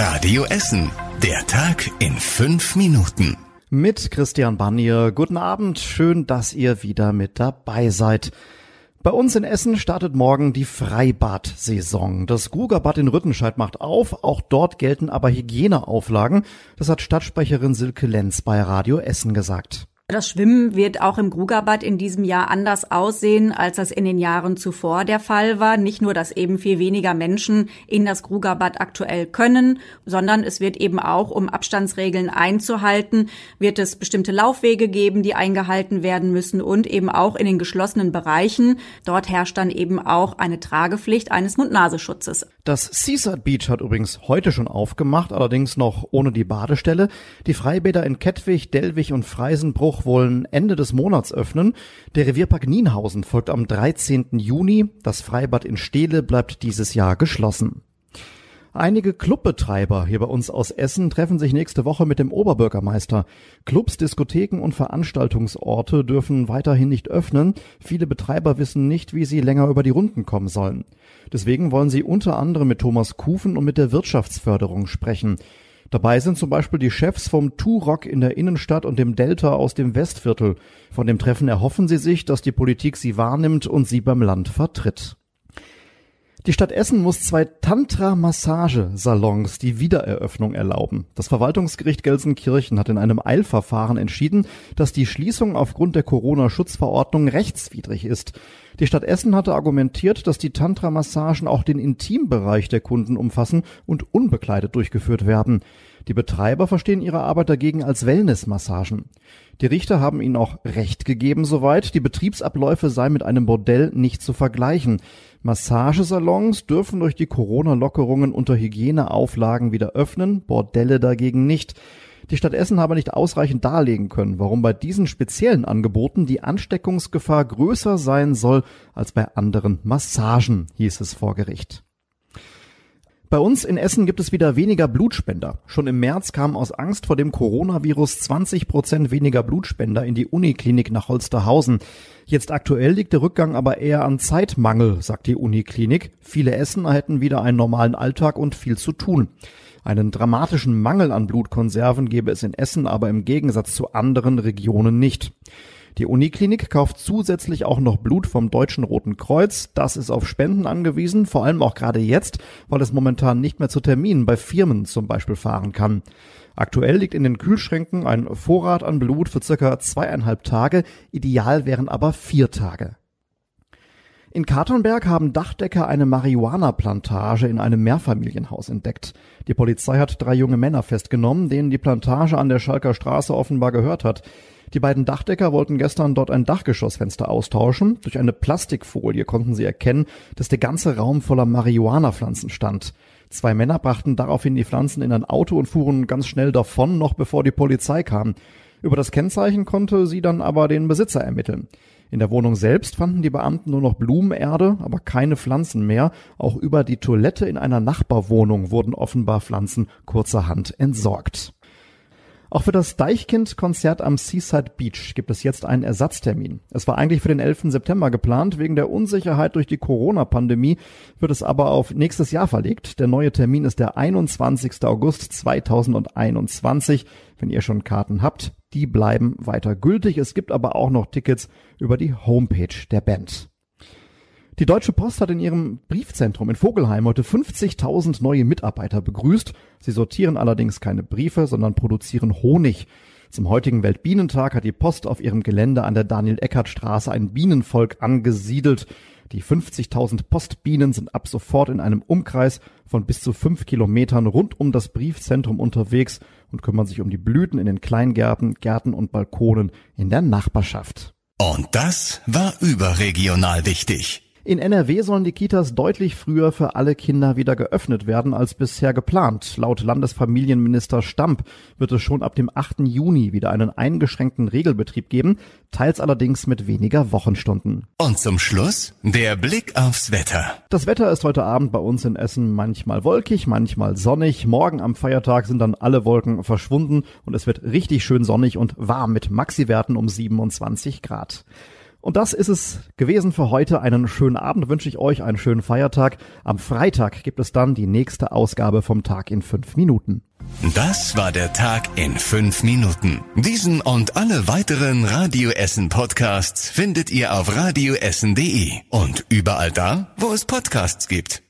Radio Essen. Der Tag in fünf Minuten. Mit Christian Banier. Guten Abend. Schön, dass ihr wieder mit dabei seid. Bei uns in Essen startet morgen die Freibad-Saison. Das Grugerbad in Rüttenscheid macht auf. Auch dort gelten aber Hygieneauflagen. Das hat Stadtsprecherin Silke Lenz bei Radio Essen gesagt. Das Schwimmen wird auch im Grugerbad in diesem Jahr anders aussehen, als das in den Jahren zuvor der Fall war. Nicht nur, dass eben viel weniger Menschen in das Grugerbad aktuell können, sondern es wird eben auch, um Abstandsregeln einzuhalten, wird es bestimmte Laufwege geben, die eingehalten werden müssen und eben auch in den geschlossenen Bereichen. Dort herrscht dann eben auch eine Tragepflicht eines Mund-Nasenschutzes. Das Seaside Beach hat übrigens heute schon aufgemacht, allerdings noch ohne die Badestelle. Die Freibäder in Kettwig, Dellwig und Freisenbruch auch wollen Ende des Monats öffnen. Der Revierpark Nienhausen folgt am 13. Juni. Das Freibad in Steele bleibt dieses Jahr geschlossen. Einige Clubbetreiber hier bei uns aus Essen treffen sich nächste Woche mit dem Oberbürgermeister. Clubs, Diskotheken und Veranstaltungsorte dürfen weiterhin nicht öffnen. Viele Betreiber wissen nicht, wie sie länger über die Runden kommen sollen. Deswegen wollen sie unter anderem mit Thomas Kufen und mit der Wirtschaftsförderung sprechen. Dabei sind zum Beispiel die Chefs vom Turok in der Innenstadt und dem Delta aus dem Westviertel. Von dem Treffen erhoffen sie sich, dass die Politik sie wahrnimmt und sie beim Land vertritt. Die Stadt Essen muss zwei Tantra-Massagesalons die Wiedereröffnung erlauben. Das Verwaltungsgericht Gelsenkirchen hat in einem Eilverfahren entschieden, dass die Schließung aufgrund der Corona-Schutzverordnung rechtswidrig ist. Die Stadt Essen hatte argumentiert, dass die Tantra-Massagen auch den Intimbereich der Kunden umfassen und unbekleidet durchgeführt werden. Die Betreiber verstehen ihre Arbeit dagegen als Wellnessmassagen. Die Richter haben ihnen auch Recht gegeben soweit, die Betriebsabläufe seien mit einem Bordell nicht zu vergleichen. Massagesalons dürfen durch die Corona-Lockerungen unter Hygieneauflagen wieder öffnen, Bordelle dagegen nicht. Die Stadt Essen habe nicht ausreichend darlegen können, warum bei diesen speziellen Angeboten die Ansteckungsgefahr größer sein soll als bei anderen Massagen, hieß es vor Gericht. Bei uns in Essen gibt es wieder weniger Blutspender. Schon im März kamen aus Angst vor dem Coronavirus 20 Prozent weniger Blutspender in die Uniklinik nach Holsterhausen. Jetzt aktuell liegt der Rückgang aber eher an Zeitmangel, sagt die Uniklinik. Viele Essener hätten wieder einen normalen Alltag und viel zu tun. Einen dramatischen Mangel an Blutkonserven gäbe es in Essen aber im Gegensatz zu anderen Regionen nicht. Die Uniklinik kauft zusätzlich auch noch Blut vom Deutschen Roten Kreuz. Das ist auf Spenden angewiesen, vor allem auch gerade jetzt, weil es momentan nicht mehr zu Terminen bei Firmen zum Beispiel fahren kann. Aktuell liegt in den Kühlschränken ein Vorrat an Blut für circa zweieinhalb Tage. Ideal wären aber vier Tage. In Katernberg haben Dachdecker eine Marihuana-Plantage in einem Mehrfamilienhaus entdeckt. Die Polizei hat drei junge Männer festgenommen, denen die Plantage an der Schalker Straße offenbar gehört hat. Die beiden Dachdecker wollten gestern dort ein Dachgeschossfenster austauschen. Durch eine Plastikfolie konnten sie erkennen, dass der ganze Raum voller Marihuana-Pflanzen stand. Zwei Männer brachten daraufhin die Pflanzen in ein Auto und fuhren ganz schnell davon, noch bevor die Polizei kam. Über das Kennzeichen konnte sie dann aber den Besitzer ermitteln. In der Wohnung selbst fanden die Beamten nur noch Blumenerde, aber keine Pflanzen mehr. Auch über die Toilette in einer Nachbarwohnung wurden offenbar Pflanzen kurzerhand entsorgt. Auch für das Deichkind-Konzert am Seaside Beach gibt es jetzt einen Ersatztermin. Es war eigentlich für den 11. September geplant. Wegen der Unsicherheit durch die Corona-Pandemie wird es aber auf nächstes Jahr verlegt. Der neue Termin ist der 21. August 2021. Wenn ihr schon Karten habt, die bleiben weiter gültig. Es gibt aber auch noch Tickets über die Homepage der Band. Die Deutsche Post hat in ihrem Briefzentrum in Vogelheim heute 50.000 neue Mitarbeiter begrüßt. Sie sortieren allerdings keine Briefe, sondern produzieren Honig. Zum heutigen Weltbienentag hat die Post auf ihrem Gelände an der Daniel-Eckert-Straße ein Bienenvolk angesiedelt. Die 50.000 Postbienen sind ab sofort in einem Umkreis von bis zu fünf Kilometern rund um das Briefzentrum unterwegs und kümmern sich um die Blüten in den Kleingärten, Gärten und Balkonen in der Nachbarschaft. Und das war überregional wichtig. In NRW sollen die Kitas deutlich früher für alle Kinder wieder geöffnet werden als bisher geplant. Laut Landesfamilienminister Stamp wird es schon ab dem 8. Juni wieder einen eingeschränkten Regelbetrieb geben, teils allerdings mit weniger Wochenstunden. Und zum Schluss der Blick aufs Wetter. Das Wetter ist heute Abend bei uns in Essen manchmal wolkig, manchmal sonnig. Morgen am Feiertag sind dann alle Wolken verschwunden und es wird richtig schön sonnig und warm mit Maxiwerten um 27 Grad. Und das ist es gewesen für heute. Einen schönen Abend wünsche ich euch, einen schönen Feiertag. Am Freitag gibt es dann die nächste Ausgabe vom Tag in fünf Minuten. Das war der Tag in fünf Minuten. Diesen und alle weiteren Radio Essen Podcasts findet ihr auf radioessen.de und überall da, wo es Podcasts gibt.